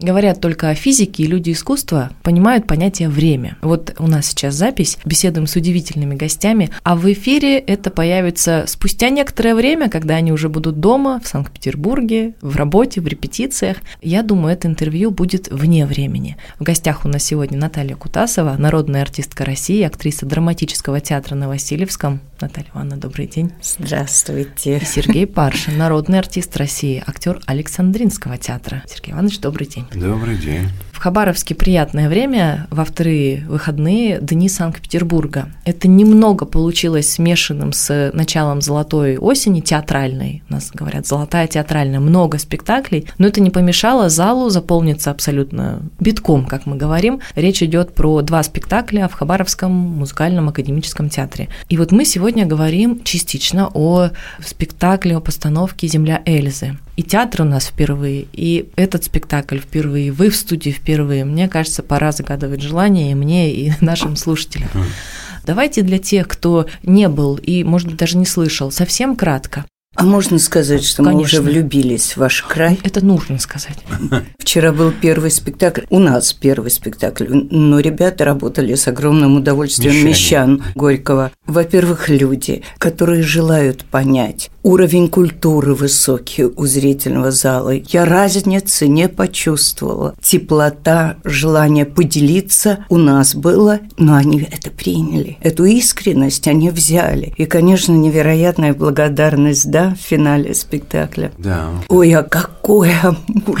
Говорят только о физике, и люди искусства понимают понятие «время». Вот у нас сейчас запись, беседуем с удивительными гостями, а в эфире это появится спустя некоторое время, когда они уже будут дома, в Санкт-Петербурге, в работе, в репетициях. Я думаю, это интервью будет вне времени. В гостях у нас сегодня Наталья Кутасова, народная артистка России, актриса драматического театра на Васильевском. Наталья Ивановна, добрый день. Здравствуйте. И Сергей Паршин, народный артист России, актер Александринского театра. Сергей Иванович, добрый день. Добрый день. В Хабаровске приятное время, во вторые выходные дни Санкт-Петербурга. Это немного получилось смешанным с началом золотой осени театральной. У нас говорят золотая театральная, много спектаклей, но это не помешало залу заполниться абсолютно битком, как мы говорим. Речь идет про два спектакля в Хабаровском музыкальном академическом театре. И вот мы сегодня говорим частично о спектакле, о постановке «Земля Эльзы». И театр у нас впервые, и этот спектакль впервые, вы в студии впервые. Мне кажется, пора загадывать желание и мне, и нашим слушателям. Давайте для тех, кто не был и, может быть, даже не слышал, совсем кратко. А можно сказать, что Конечно. мы уже влюбились в ваш край? Это нужно сказать. Вчера был первый спектакль, у нас первый спектакль, но ребята работали с огромным удовольствием Мещане. мещан Горького. Во-первых, люди, которые желают понять уровень культуры высокий у зрительного зала. Я разницы не почувствовала. Теплота, желание поделиться у нас было, но они это приняли. Эту искренность они взяли. И, конечно, невероятная благодарность, да, в финале спектакля. Да. Ой, а какой Амур,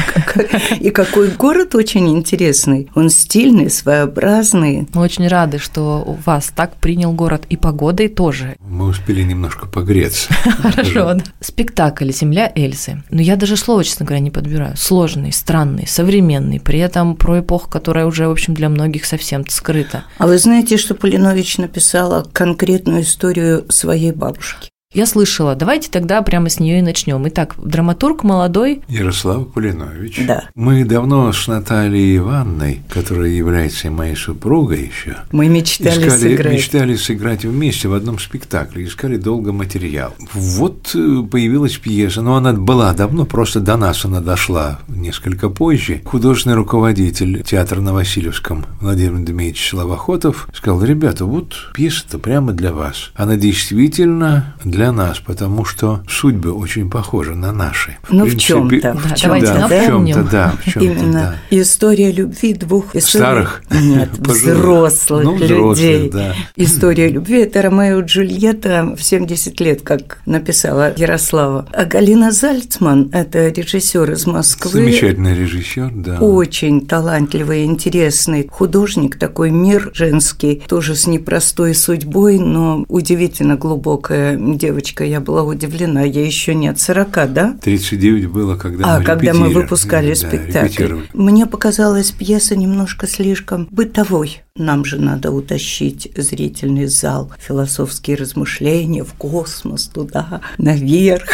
и какой город очень интересный. Он стильный, своеобразный. Мы очень рады, что у вас так принял город и погодой тоже. Мы успели немножко погреться. Хорошо. Да. Спектакль «Земля Эльзы». Но я даже слово, честно говоря, не подбираю. Сложный, странный, современный, при этом про эпоху, которая уже, в общем, для многих совсем скрыта. А вы знаете, что Полинович написала конкретную историю своей бабушки? Я слышала. Давайте тогда прямо с нее и начнем. Итак, драматург молодой. Ярослав Кулинович. Да. Мы давно с Натальей Ивановной, которая является моей супругой еще, Мы мечтали искали, сыграть. мечтали сыграть вместе в одном спектакле, искали долго материал. Вот э, появилась пьеса, но она была давно, просто до нас она дошла несколько позже. Художественный руководитель театра на Васильевском Владимир Дмитриевич Словохотов сказал, ребята, вот пьеса-то прямо для вас. Она действительно для нас, потому что судьбы очень похожи на наши. Ну, в чём-то, Да, в давайте да, в чем-то, да, в чем-то, Именно да. история любви двух историй- Старых? Нет, взрослых Ну, взрослых, людей. да. История любви – это Ромео и Джульетта в 70 лет, как написала Ярослава. А Галина Зальцман – это режиссер из Москвы. Замечательный режиссер, да. Очень талантливый, интересный художник, такой мир женский, тоже с непростой судьбой, но удивительно глубокая девочка. Я была удивлена, ей еще нет 40, да? 39 было, когда А, мы когда мы выпускали Да, спектакль. Мне показалась пьеса немножко слишком бытовой. Нам же надо утащить зрительный зал, философские размышления в космос, туда, наверх.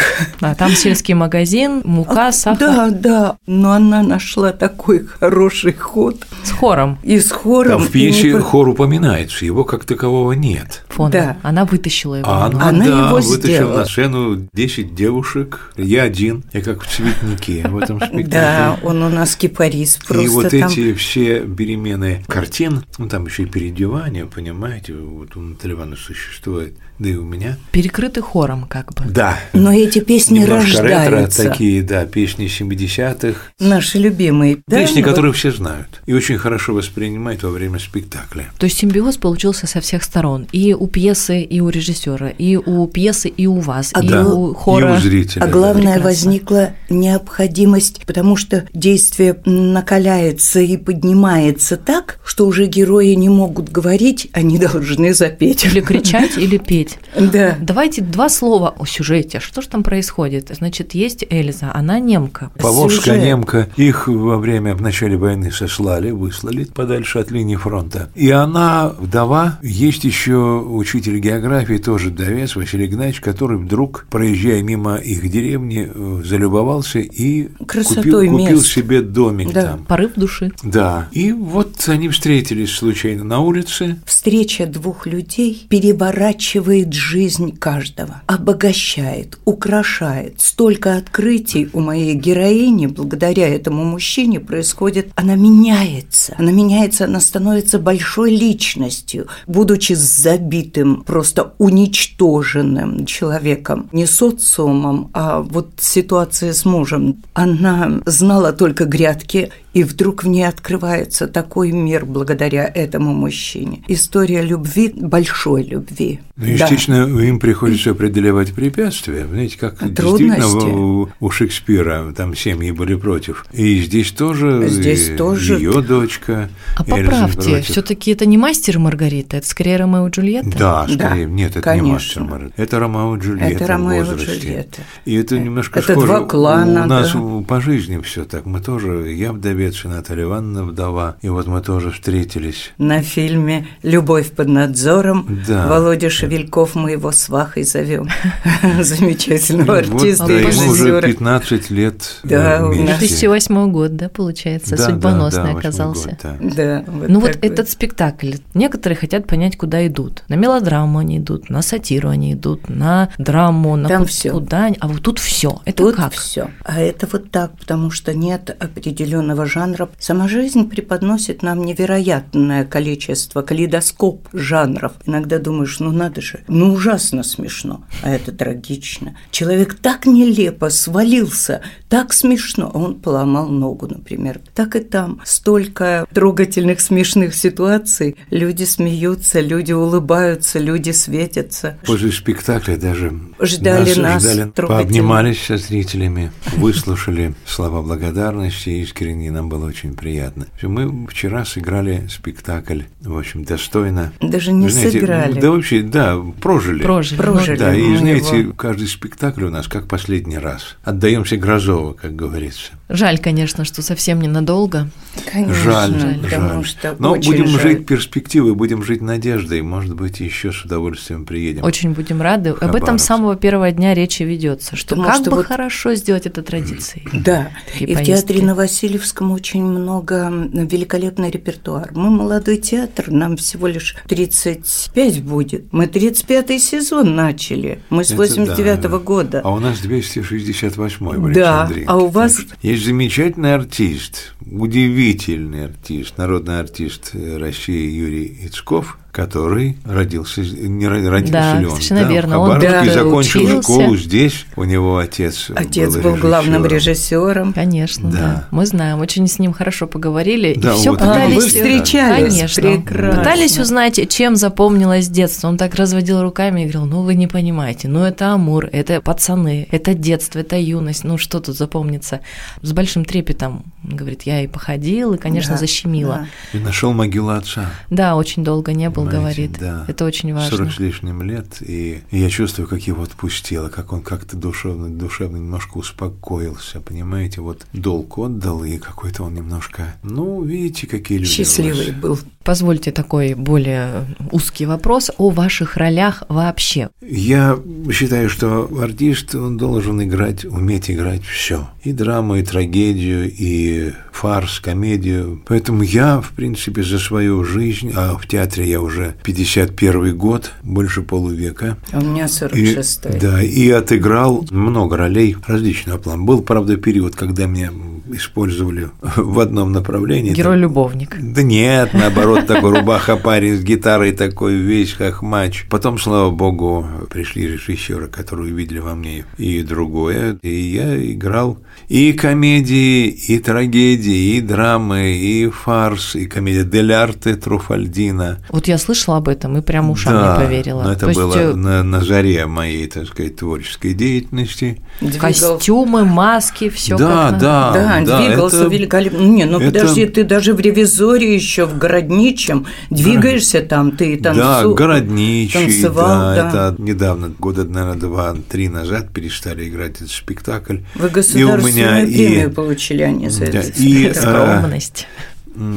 А, там сельский магазин, мука, сахар Да, да, но она нашла такой хороший ход с хором и с хором. Там в пьесе не хор упоминается, его как такового нет. фона. Да. Она вытащила его. А она, Она да, его вытащила сделала. на сцену 10 девушек, я один, я как в цветнике в этом спектакле. Да, он у нас кипарис просто И вот эти все перемены картин, ну там еще и переодевания, понимаете, вот у Натальи Ивановны существует, да и у меня. Перекрыты хором, как бы. Да. Но эти песни Немножко ретро, рождаются. такие, да, песни 70-х, Наши любимые. Да, песни, вот. которые все знают и очень хорошо воспринимают во время спектакля. То есть симбиоз получился со всех сторон. И у пьесы, и у режиссера, и у пьесы, и у вас, А и да. у хора. И у зрителя. А да. главное, Прекрасно. возникла необходимость, потому что действие накаляется и поднимается так, что уже герои не могут говорить, они должны запеть. Или кричать, или петь. Да. Давайте два слова о сюжете. Что же там происходит? Значит, есть Эльза, она немка. Поволжская Сюжет. немка, их во время, в начале войны сослали, выслали подальше от линии фронта. И она вдова, есть еще учитель географии, тоже вдовец, Василий Игнатьевич, который вдруг, проезжая мимо их деревни, э, залюбовался и Красотой купил, купил мест. себе домик Да. там. Порыв души. Да. И вот они встретились с случайно на улице. Встреча двух людей переворачивает жизнь каждого, обогащает, украшает. Столько открытий у моей героини благодаря этому мужчине происходит. Она меняется. Она меняется, она становится большой личностью, будучи забитым, просто уничтоженным человеком. Не социумом, а вот ситуация с мужем. Она знала только грядки и вдруг в ней открывается такой мир благодаря этому мужчине. История любви, большой любви. Ну, естественно, да. им приходится преодолевать препятствия. Знаете, как Трудности. действительно у, у Шекспира там семьи были против. И здесь тоже, здесь тоже ее дочка. А поправьте, все-таки это не мастер Маргарита, это скорее Ромео и Джульетта? Да, скорее. Да, Нет, это конечно. не мастер Маргарита. Это Ромео и Джульетта это Ромео в возрасте. Джульетта. И это немножко это схоже. два клана. У нас да. по жизни все так. Мы тоже, я вдовец, Наталья Ивановна вдова. И вот мы тоже встретились. На фильме «Любовь под надзором» да. Володя Шевельков мы его свахой зовем. Замечательного Вот, артиста да, и ему уже режиссера. 15 лет Да, э, вместе. 2008 год, да, получается, Да, да, судьбоносный да, оказался. да. Да, Ну вот этот спектакль, некоторые хотят понять, куда идут. На мелодраму они идут, на сатиру они идут, на драму, на Там всё. куда они- А вот тут все. Это как? все. А это вот так, потому что нет определенного жанра. Сама жизнь преподносит нам невероятное количество, калейдоскоп жанров. Иногда думаешь, ну надо же, ну ужасно смешно, а это трагично. Человек так нелепо свалился, так смешно, а он поломал ногу, например. Так и там столько трогательных, смешных ситуаций. Люди смеются, люди улыбаются, люди светятся. После спектакля даже Ждали нас ждали, трогательно. пообнимались со зрителями, выслушали слова благодарности, искренне нам было очень приятно. Мы вчера сыграли спектакль, в общем, достойно. Даже не знаете, сыграли. Да вообще, да, прожили. Прожили. Прожили. Да, и знаете, его. каждый спектакль у нас как последний раз. Отдаемся Грозово, как говорится. Жаль, конечно, что совсем ненадолго. Конечно, жаль, потому жаль. что Но очень будем жаль. жить перспективой, будем жить надеждой. Может быть, еще с удовольствием приедем. Очень будем рады. Об этом с самого первого дня речи ведется, что Потому как что бы вот- хорошо сделать это традицией. Да, Такие и в театре на Васильевском очень много великолепный репертуар. Мы молодой театр, нам всего лишь 35 будет. Мы 35-й сезон начали. Мы с Это 89-го да. года. А у нас 268-й в Да, а у вас- Есть замечательный артист, удивительный артист, народный артист э, России Юрий Ицков, который родился, не ро- родился Да, ли он? совершенно да, верно. В Он да, закончил учился. школу здесь, у него отец Отец был, был главным режиссером. Конечно, да. Да. Мы знаем, очень с ним хорошо поговорили. Да, и все вот пытались... вы встречались? Конечно. Прекрасно. Пытались узнать, чем запомнилось детство. Он так разводил руками и говорил, ну вы не понимаете, ну это Амур, это пацаны, это детство, это юность, ну что тут запомнится. С большим трепетом, говорит, я и походил, и, конечно, Да, защемило. да. И нашел могилу отца. Да. очень долго не был, Понимаете, говорит. да. Это очень важно. 40 с лишним лет, и я чувствую, как его отпустило, как он как-то душевно, душевно немножко успокоился, понимаете, вот долг отдал, и какой-то он немножко, ну, видите, какие люди. Счастливый был. Позвольте такой более узкий вопрос о ваших ролях вообще. Я считаю, что артист, он должен играть, уметь играть все. И драму, и трагедию, и фарс, комедию. Поэтому я, в принципе, за свою жизнь, а в театре я уже 51 год, больше полувека, А У меня И, 46-й. да, и отыграл много ролей различного плана. Был, правда, период, когда меня использовали в одном направлении. Герой-любовник. Да нет, наоборот, такой рубаха парень с гитарой такой весь как матч. Потом, слава богу, пришли режиссеры, которые увидели во мне и другое. И я играл и комедии, и трагедии, и драмы, и фарс, и комедия Дель Арте Труфальдина. Вот я слышала об этом и прям ушам Да, не поверила. Но это То есть, было э, на, на заре моей, так сказать, творческой деятельности. Двигался. костюмы, маски, все да, как надо. да, Да, двигался это- великолепно. Не, ну это- подожди, ты даже в ревизоре еще в городничем двигаешься там, ты Да, танцу... городничий, танцевал, да, да. это недавно, года, наверное, два-три назад перестали играть этот спектакль. Вы И у государственную меня и- премию получили они за Да, это. и, а, Скромность.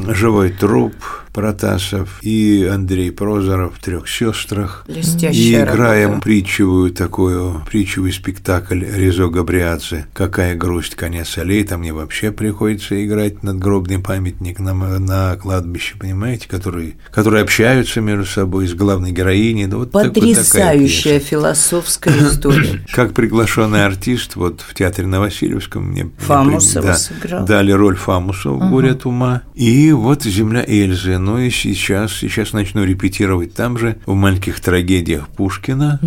Живой труп, Протасов и Андрей Прозоров в «Трех сестрах». Блестящая И играем работа. притчевую такую, притчевый спектакль Резо Габриадзе «Какая грусть, конец аллей». Там мне вообще приходится играть надгробный памятник на, на кладбище, понимаете, которые, которые общаются между собой с главной героиней. Да вот так- Потрясающая пьеса. философская история. Как приглашенный артист, вот в театре на Васильевском мне мне Фамусова да, сыграл. дали роль Фамуса в «Горе от ума». И вот «Земля Эльзы». Ну и сейчас, сейчас начну репетировать там же, в «Маленьких трагедиях» Пушкина.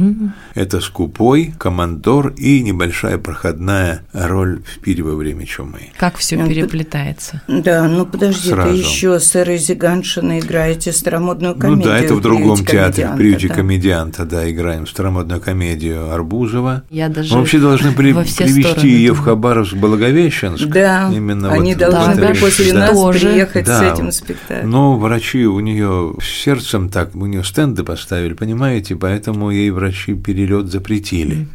Это «Скупой», «Командор» и небольшая проходная роль в «Пире во время чумы». Как все Ну, переплетается. Да, ну подожди, Сразу. ты еще с Эрой Зиганшиной играете старомодную Ну комедию. да, это в другом «Приюте театре, в комедианта», приюте да. комедианта, да, играем старомодную комедию Арбузова. Я даже Мы вообще должны при- во все привести стороны ее в думаю. Хабаровск, Благовещенск. Да, Именно они вот в должны были после нас Тоже. приехать с Да. этим спектаклем. Но врачи у нее сердцем так, у нее стенды поставили, понимаете, поэтому ей врачи перелет запретили.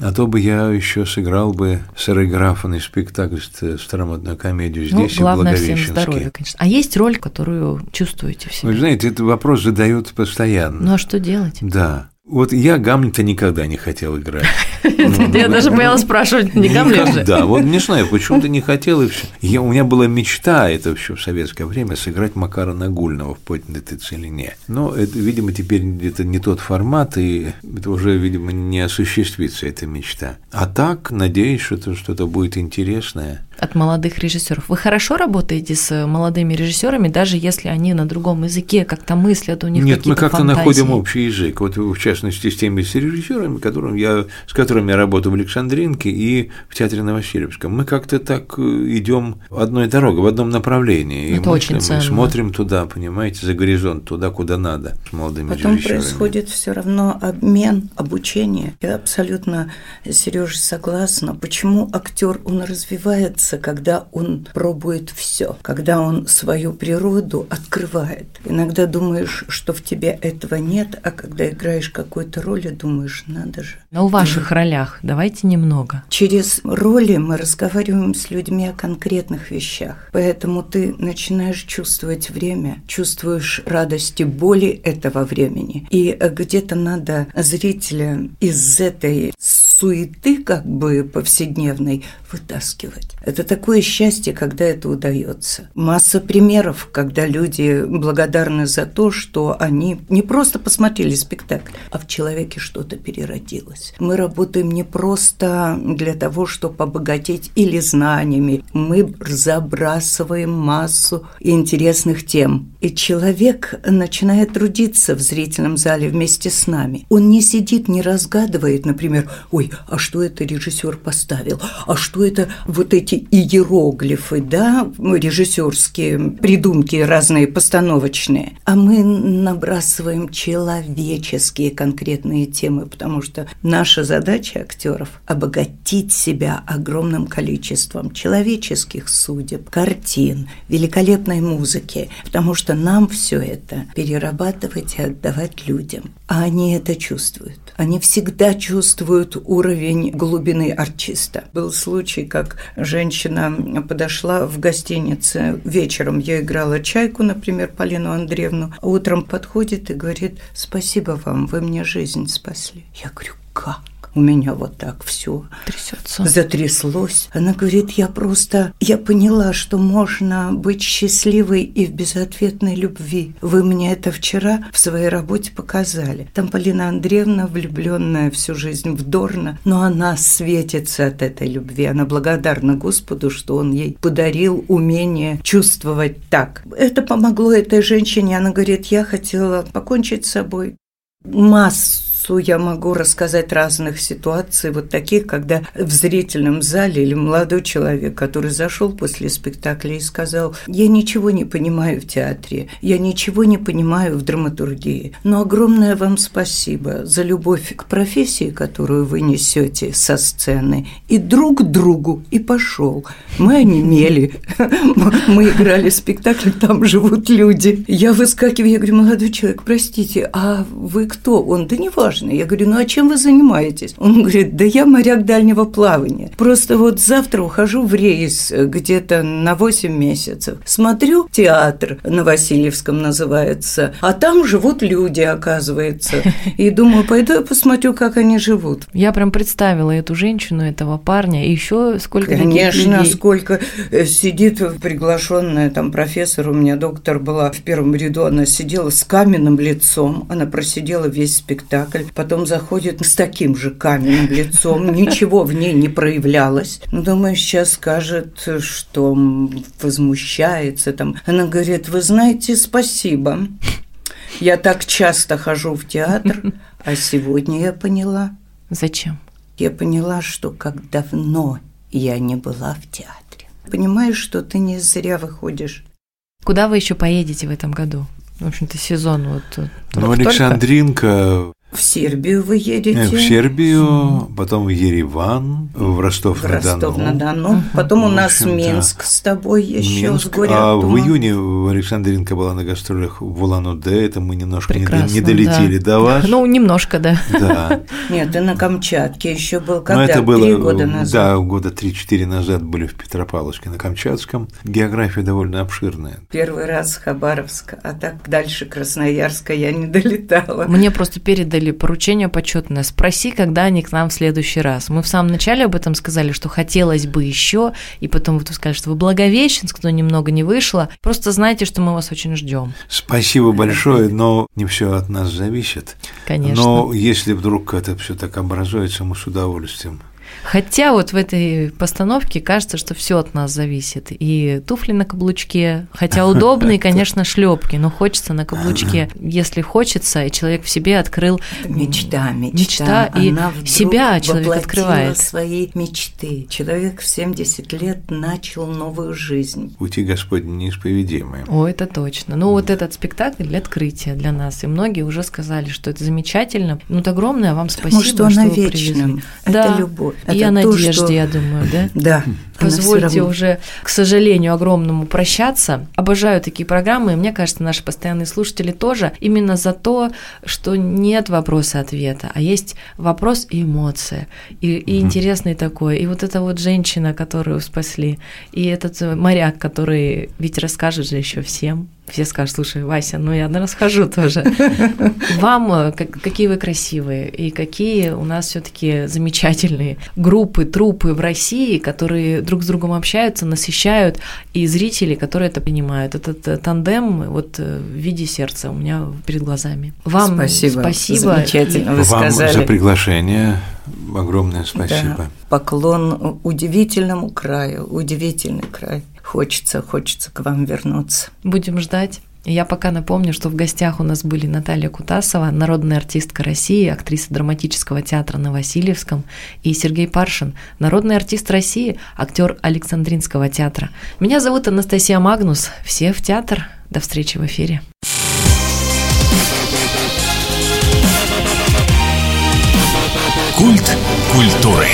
А то бы я еще сыграл бы с Эрой Графаной спектакль, ст- старомодную комедию Ну, здесь, в главное всем Благовещенске. здоровья, конечно. А есть роль, которую чувствуете в Вы себе? знаете, этот вопрос задают постоянно. Ну а что делать? Да. Вот я Гамлета никогда не хотел играть. Я даже боялась спрашивать, не Гамлет же? Да, вот не знаю, почему-то не хотел и все. У меня была мечта, это еще в советское время, сыграть Макара Нагульного в «Поднятой целине». Но это, видимо, теперь это не тот формат, и это уже, видимо, не осуществится эта мечта. А так, надеюсь, что что-то будет интересное. От молодых режиссеров. Вы хорошо работаете с молодыми режиссерами, даже если они на другом языке как-то мыслят, у них Нет, мы как-то фантазии? находим общий язык. Вот в частности с теми с режиссерами, которым я, с которыми я работаю в Александринке и в театре на Васильевском. Мы как-то так э, идем одной дорогой, в одном направлении. И Это мы, очень мы ценно. смотрим туда, понимаете, за горизонт, туда, куда надо, с молодыми Потом режиссерами. происходит все равно обмен, обучение. Я абсолютно, Сережа, согласна. Почему актер он развивается, когда он пробует все, когда он свою природу открывает. Иногда думаешь, что в тебе этого нет, а когда играешь какую-то роль, думаешь, надо же. Но в ваших ролях давайте немного. Через роли мы разговариваем с людьми о конкретных вещах. Поэтому ты начинаешь чувствовать время, чувствуешь радость и боли этого времени. И где-то надо зрителя из этой суеты, как бы повседневной, вытаскивать. Это такое счастье, когда это удается. Масса примеров, когда люди благодарны за то, что они не просто посмотрели спектакль, а в человеке что-то переродилось. Мы работаем не просто для того, чтобы обогатить или знаниями. Мы забрасываем массу интересных тем. И человек начинает трудиться в зрительном зале вместе с нами. Он не сидит, не разгадывает, например, ой, а что это режиссер поставил? А что это вот эти иероглифы, да, режиссерские придумки разные, постановочные? А мы набрасываем человеческие конкретные темы, потому что наша задача актеров – обогатить себя огромным количеством человеческих судеб, картин, великолепной музыки, потому что нам все это перерабатывать и отдавать людям. А они это чувствуют. Они всегда чувствуют уровень глубины артиста. Был случай, как женщина подошла в гостинице вечером. Я играла чайку, например, Полину Андреевну. Утром подходит и говорит, спасибо вам, вы мне жизнь спасли. Я говорю, как? У меня вот так все Трясется. затряслось. Она говорит, я просто, я поняла, что можно быть счастливой и в безответной любви. Вы мне это вчера в своей работе показали. Там Полина Андреевна, влюбленная всю жизнь в Дорна, но она светится от этой любви. Она благодарна Господу, что Он ей подарил умение чувствовать так. Это помогло этой женщине. Она говорит, я хотела покончить с собой. Массу я могу рассказать разных ситуаций, вот таких, когда в зрительном зале или молодой человек, который зашел после спектакля и сказал, я ничего не понимаю в театре, я ничего не понимаю в драматургии, но огромное вам спасибо за любовь к профессии, которую вы несете со сцены, и друг другу, и пошел. Мы онемели, мы играли спектакль, там живут люди. Я выскакиваю, я говорю, молодой человек, простите, а вы кто? Он, да не важно, важно. Я говорю, ну а чем вы занимаетесь? Он говорит, да я моряк дальнего плавания. Просто вот завтра ухожу в рейс где-то на 8 месяцев. Смотрю, театр на Васильевском называется, а там живут люди, оказывается. И думаю, пойду я посмотрю, как они живут. Я прям представила эту женщину, этого парня, и еще сколько Конечно, людей. сколько э, сидит приглашенная там профессор, у меня доктор была в первом ряду, она сидела с каменным лицом, она просидела весь спектакль, потом заходит с таким же каменным лицом, ничего в ней не проявлялось. Ну, думаю, сейчас скажет, что возмущается там. Она говорит, вы знаете, спасибо. Я так часто хожу в театр, а сегодня я поняла. Зачем? Я поняла, что как давно я не была в театре. Понимаешь, что ты не зря выходишь. Куда вы еще поедете в этом году? В общем-то, сезон вот. Э, ну, Александринка в Сербию вы едете? Э, в Сербию, потом в Ереван, в Ростов-на-Дону. Ростов-на-Дону. Потом у нас Минск с тобой еще Минск. с горя А в июне Александринка была на гастролях в Улан-Удэ, это мы немножко Прекрасно, не, долетели да. до вас. Ну, немножко, да. Да. Нет, ты на Камчатке еще был когда? Но это было, Три года назад? Да, года три-четыре назад были в Петропавловске на Камчатском. География довольно обширная. Первый раз Хабаровск, а так дальше Красноярска я не долетала. Мне просто передали или поручение почетное, спроси, когда они к нам в следующий раз. Мы в самом начале об этом сказали, что хотелось бы еще, и потом вот вы сказали, что вы Благовещенск, но немного не вышло. Просто знайте, что мы вас очень ждем. Спасибо большое, но не все от нас зависит. Конечно. Но если вдруг это все так образуется, мы с удовольствием Хотя вот в этой постановке кажется, что все от нас зависит. И туфли на каблучке, хотя удобные, конечно, шлепки, но хочется на каблучке. Если хочется, и человек в себе открыл мечта, мечта, мечта и Она себя человек открывает. свои мечты. Человек в 70 лет начал новую жизнь. Пути Господни неисповедимые. О, это точно. Ну вот этот спектакль для открытия для нас, и многие уже сказали, что это замечательно. Ну, вот огромное вам спасибо, Потому что, что она вечным. Это да. любовь. Это и о надежде, что... я думаю, да? Да. Позвольте уже, к сожалению, огромному прощаться. Обожаю такие программы, и мне кажется, наши постоянные слушатели тоже, именно за то, что нет вопроса-ответа, а есть вопрос и эмоция, и, и интересный такой. И вот эта вот женщина, которую спасли, и этот моряк, который ведь расскажет же еще всем, все скажут, слушай, Вася, ну я расскажу тоже. Вам э, какие вы красивые и какие у нас все-таки замечательные группы, трупы в России, которые друг с другом общаются, насыщают, и зрители, которые это понимают. Этот э, тандем вот э, в виде сердца у меня перед глазами. Вам спасибо. спасибо. Замечательно вы Вам сказали. за приглашение огромное спасибо. Да. Поклон удивительному краю, удивительный край. Хочется, хочется к вам вернуться. Будем ждать. Я пока напомню, что в гостях у нас были Наталья Кутасова, народная артистка России, актриса драматического театра на Васильевском, и Сергей Паршин, народный артист России, актер Александринского театра. Меня зовут Анастасия Магнус. Все в театр. До встречи в эфире. Культ культуры.